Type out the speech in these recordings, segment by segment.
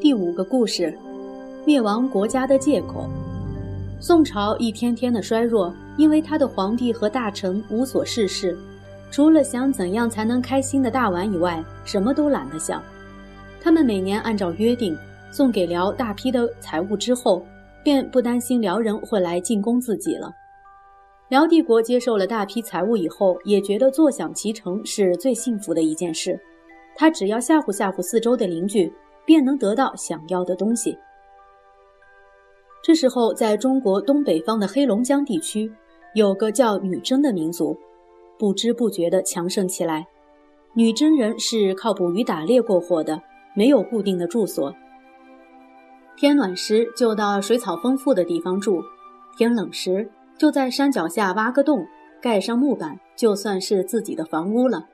第五个故事：灭亡国家的借口。宋朝一天天的衰弱，因为他的皇帝和大臣无所事事，除了想怎样才能开心的大玩以外，什么都懒得想。他们每年按照约定送给辽大批的财物之后，便不担心辽人会来进攻自己了。辽帝国接受了大批财物以后，也觉得坐享其成是最幸福的一件事。他只要吓唬吓唬四周的邻居。便能得到想要的东西。这时候，在中国东北方的黑龙江地区，有个叫女真的民族，不知不觉地强盛起来。女真人是靠捕鱼打猎过活的，没有固定的住所。天暖时就到水草丰富的地方住，天冷时就在山脚下挖个洞，盖上木板，就算是自己的房屋了。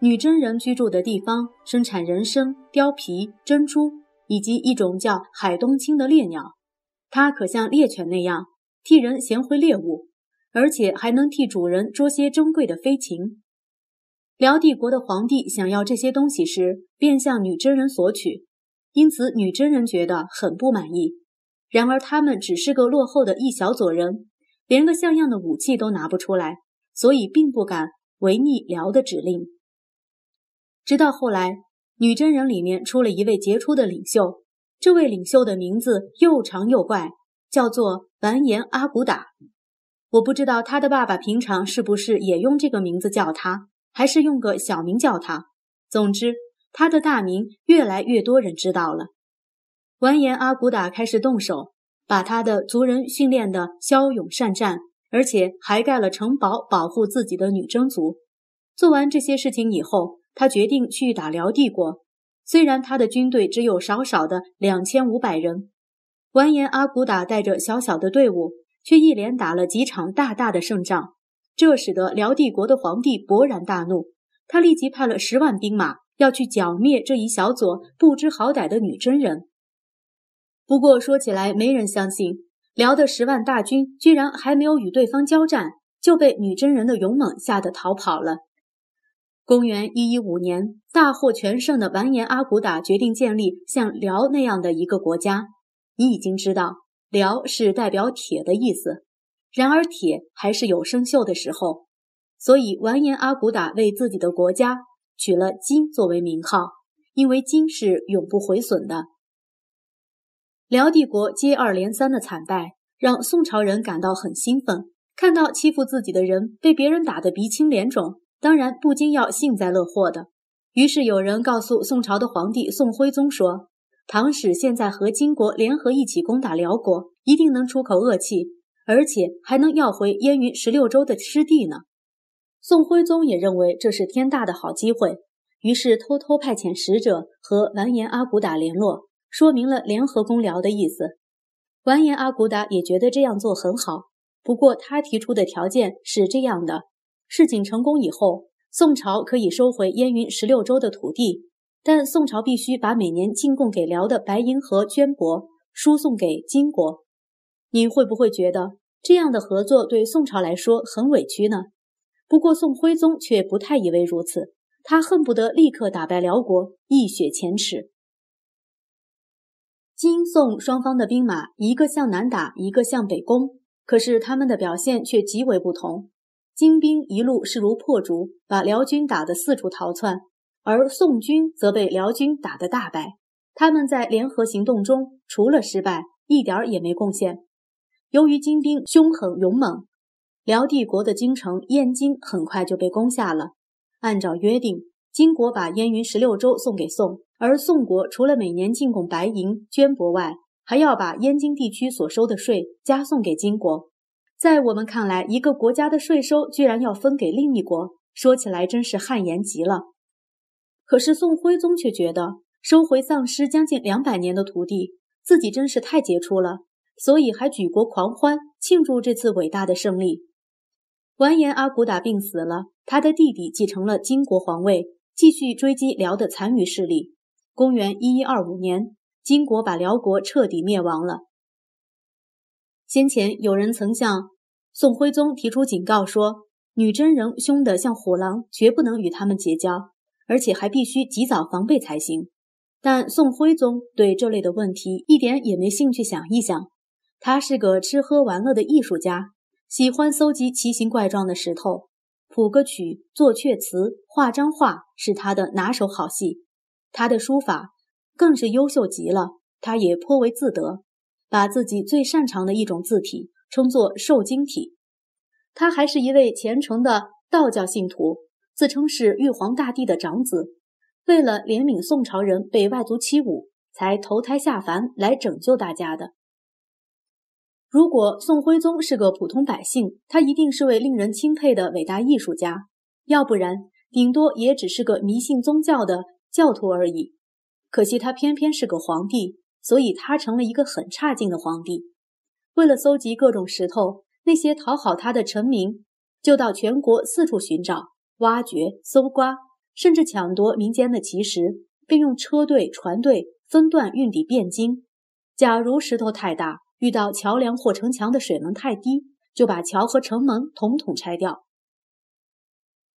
女真人居住的地方生产人参、貂皮、珍珠，以及一种叫海东青的猎鸟，它可像猎犬那样替人衔回猎物，而且还能替主人捉些珍贵的飞禽。辽帝国的皇帝想要这些东西时，便向女真人索取，因此女真人觉得很不满意。然而他们只是个落后的一小撮人，连个像样的武器都拿不出来，所以并不敢违逆辽的指令。直到后来，女真人里面出了一位杰出的领袖。这位领袖的名字又长又怪，叫做完颜阿骨打。我不知道他的爸爸平常是不是也用这个名字叫他，还是用个小名叫他。总之，他的大名越来越多人知道了。完颜阿骨打开始动手，把他的族人训练的骁勇善战，而且还盖了城堡保护自己的女真族。做完这些事情以后。他决定去打辽帝国，虽然他的军队只有少少的两千五百人，完颜阿骨打带着小小的队伍，却一连打了几场大大的胜仗，这使得辽帝国的皇帝勃然大怒，他立即派了十万兵马要去剿灭这一小撮不知好歹的女真人。不过说起来，没人相信辽的十万大军居然还没有与对方交战，就被女真人的勇猛吓得逃跑了。公元一一五年，大获全胜的完颜阿骨打决定建立像辽那样的一个国家。你已经知道，辽是代表铁的意思。然而，铁还是有生锈的时候，所以完颜阿骨打为自己的国家取了金作为名号，因为金是永不毁损的。辽帝国接二连三的惨败，让宋朝人感到很兴奋，看到欺负自己的人被别人打得鼻青脸肿。当然不禁要幸灾乐祸的。于是有人告诉宋朝的皇帝宋徽宗说：“唐使现在和金国联合一起攻打辽国，一定能出口恶气，而且还能要回燕云十六州的失地呢。”宋徽宗也认为这是天大的好机会，于是偷偷派遣使者和完颜阿骨打联络，说明了联合攻辽的意思。完颜阿骨打也觉得这样做很好，不过他提出的条件是这样的。事情成功以后，宋朝可以收回燕云十六州的土地，但宋朝必须把每年进贡给辽的白银和绢帛输送给金国。你会不会觉得这样的合作对宋朝来说很委屈呢？不过宋徽宗却不太以为如此，他恨不得立刻打败辽国，一雪前耻。金宋双方的兵马，一个向南打，一个向北攻，可是他们的表现却极为不同。金兵一路势如破竹，把辽军打得四处逃窜，而宋军则被辽军打得大败。他们在联合行动中除了失败，一点儿也没贡献。由于金兵凶狠勇猛，辽帝国的京城燕京很快就被攻下了。按照约定，金国把燕云十六州送给宋，而宋国除了每年进贡白银绢帛外，还要把燕京地区所收的税加送给金国。在我们看来，一个国家的税收居然要分给另一国，说起来真是汗颜极了。可是宋徽宗却觉得收回丧失将近两百年的土地，自己真是太杰出了，所以还举国狂欢庆祝这次伟大的胜利。完颜阿骨打病死了，他的弟弟继承了金国皇位，继续追击辽的残余势力。公元一一二五年，金国把辽国彻底灭亡了。先前有人曾向宋徽宗提出警告说，女真人凶得像虎狼，绝不能与他们结交，而且还必须及早防备才行。但宋徽宗对这类的问题一点也没兴趣想一想。他是个吃喝玩乐的艺术家，喜欢搜集奇形怪状的石头，谱个曲、作阙词、画张画是他的拿手好戏。他的书法更是优秀极了，他也颇为自得，把自己最擅长的一种字体称作瘦金体。他还是一位虔诚的道教信徒，自称是玉皇大帝的长子。为了怜悯宋朝人被外族欺侮，才投胎下凡来拯救大家的。如果宋徽宗是个普通百姓，他一定是位令人钦佩的伟大艺术家；要不然，顶多也只是个迷信宗教的教徒而已。可惜他偏偏是个皇帝，所以他成了一个很差劲的皇帝。为了搜集各种石头，那些讨好他的臣民就到全国四处寻找、挖掘、搜刮。甚至抢夺民间的奇石，并用车队、船队分段运抵汴京。假如石头太大，遇到桥梁或城墙的水门太低，就把桥和城门统统拆掉。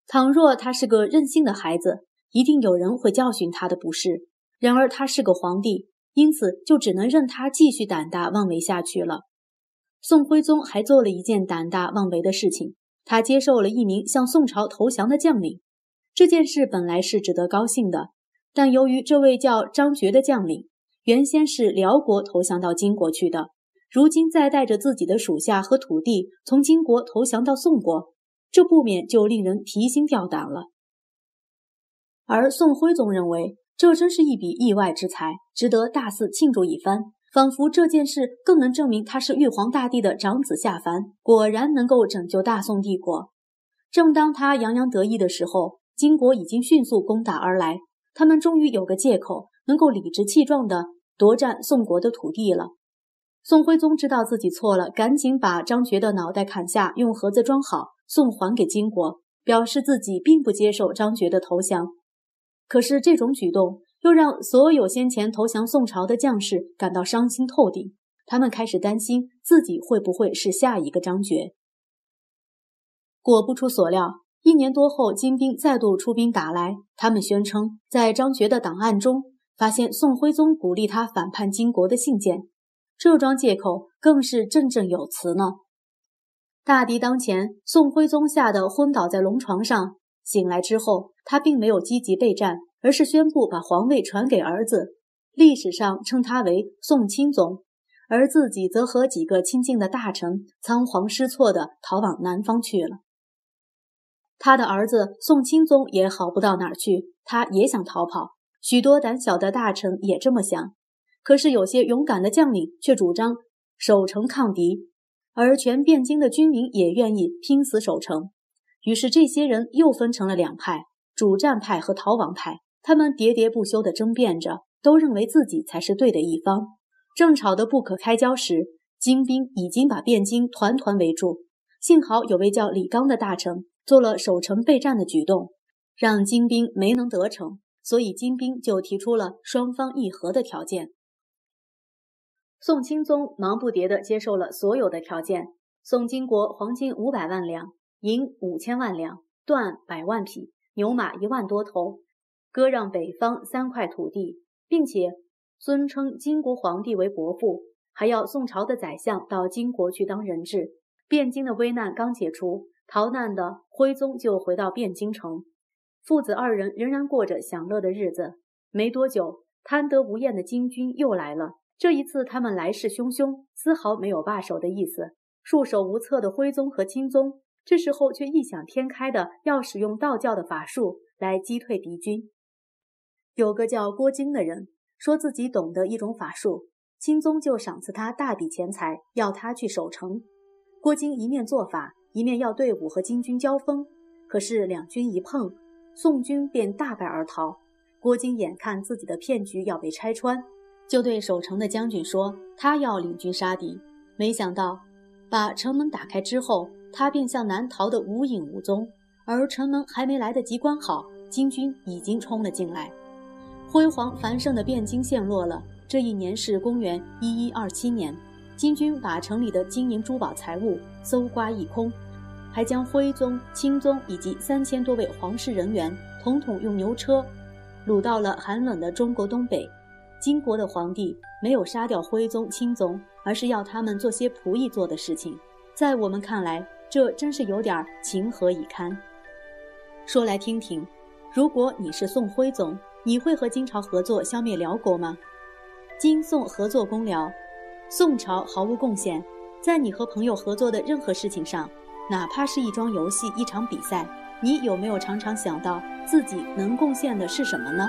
倘若他是个任性的孩子，一定有人会教训他的不是。然而他是个皇帝，因此就只能任他继续胆大妄为下去了。宋徽宗还做了一件胆大妄为的事情，他接受了一名向宋朝投降的将领。这件事本来是值得高兴的，但由于这位叫张觉的将领原先是辽国投降到金国去的，如今再带着自己的属下和土地从金国投降到宋国，这不免就令人提心吊胆了。而宋徽宗认为这真是一笔意外之财，值得大肆庆祝一番，仿佛这件事更能证明他是玉皇大帝的长子下凡，果然能够拯救大宋帝国。正当他洋洋得意的时候，金国已经迅速攻打而来，他们终于有个借口，能够理直气壮地夺占宋国的土地了。宋徽宗知道自己错了，赶紧把张觉的脑袋砍下，用盒子装好，送还给金国，表示自己并不接受张觉的投降。可是这种举动又让所有先前投降宋朝的将士感到伤心透顶，他们开始担心自己会不会是下一个张觉。果不出所料。一年多后，金兵再度出兵打来。他们宣称，在张觉的档案中发现宋徽宗鼓励他反叛金国的信件。这桩借口更是振振有词呢。大敌当前，宋徽宗吓得昏倒在龙床上。醒来之后，他并没有积极备战，而是宣布把皇位传给儿子，历史上称他为宋钦宗，而自己则和几个亲近的大臣仓皇失措地逃往南方去了。他的儿子宋钦宗也好不到哪儿去，他也想逃跑。许多胆小的大臣也这么想，可是有些勇敢的将领却主张守城抗敌，而全汴京的军民也愿意拼死守城。于是这些人又分成了两派：主战派和逃亡派。他们喋喋不休地争辩着，都认为自己才是对的一方。正吵得不可开交时，金兵已经把汴京团团围住。幸好有位叫李纲的大臣。做了守城备战的举动，让金兵没能得逞，所以金兵就提出了双方议和的条件。宋钦宗忙不迭地接受了所有的条件，宋金国黄金五百万两，银五千万两，缎百万匹，牛马一万多头，割让北方三块土地，并且尊称金国皇帝为伯父，还要宋朝的宰相到金国去当人质。汴京的危难刚解除。逃难的徽宗就回到汴京城，父子二人仍然过着享乐的日子。没多久，贪得无厌的金军又来了。这一次，他们来势汹汹，丝毫没有罢手的意思。束手无策的徽宗和钦宗，这时候却异想天开的要使用道教的法术来击退敌军。有个叫郭京的人，说自己懂得一种法术，钦宗就赏赐他大笔钱财，要他去守城。郭京一面做法。一面要队伍和金军交锋，可是两军一碰，宋军便大败而逃。郭京眼看自己的骗局要被拆穿，就对守城的将军说：“他要领军杀敌。”没想到，把城门打开之后，他便向南逃得无影无踪。而城门还没来得及关好，金军已经冲了进来，辉煌繁盛的汴京陷落了。这一年是公元一一二七年。金军把城里的金银珠宝财物搜刮一空，还将徽宗、钦宗以及三千多位皇室人员统统用牛车掳到了寒冷的中国东北。金国的皇帝没有杀掉徽宗、钦宗，而是要他们做些仆役做的事情。在我们看来，这真是有点情何以堪。说来听听，如果你是宋徽宗，你会和金朝合作消灭辽国吗？金宋合作公辽，宋朝毫无贡献。在你和朋友合作的任何事情上，哪怕是一桩游戏、一场比赛，你有没有常常想到自己能贡献的是什么呢？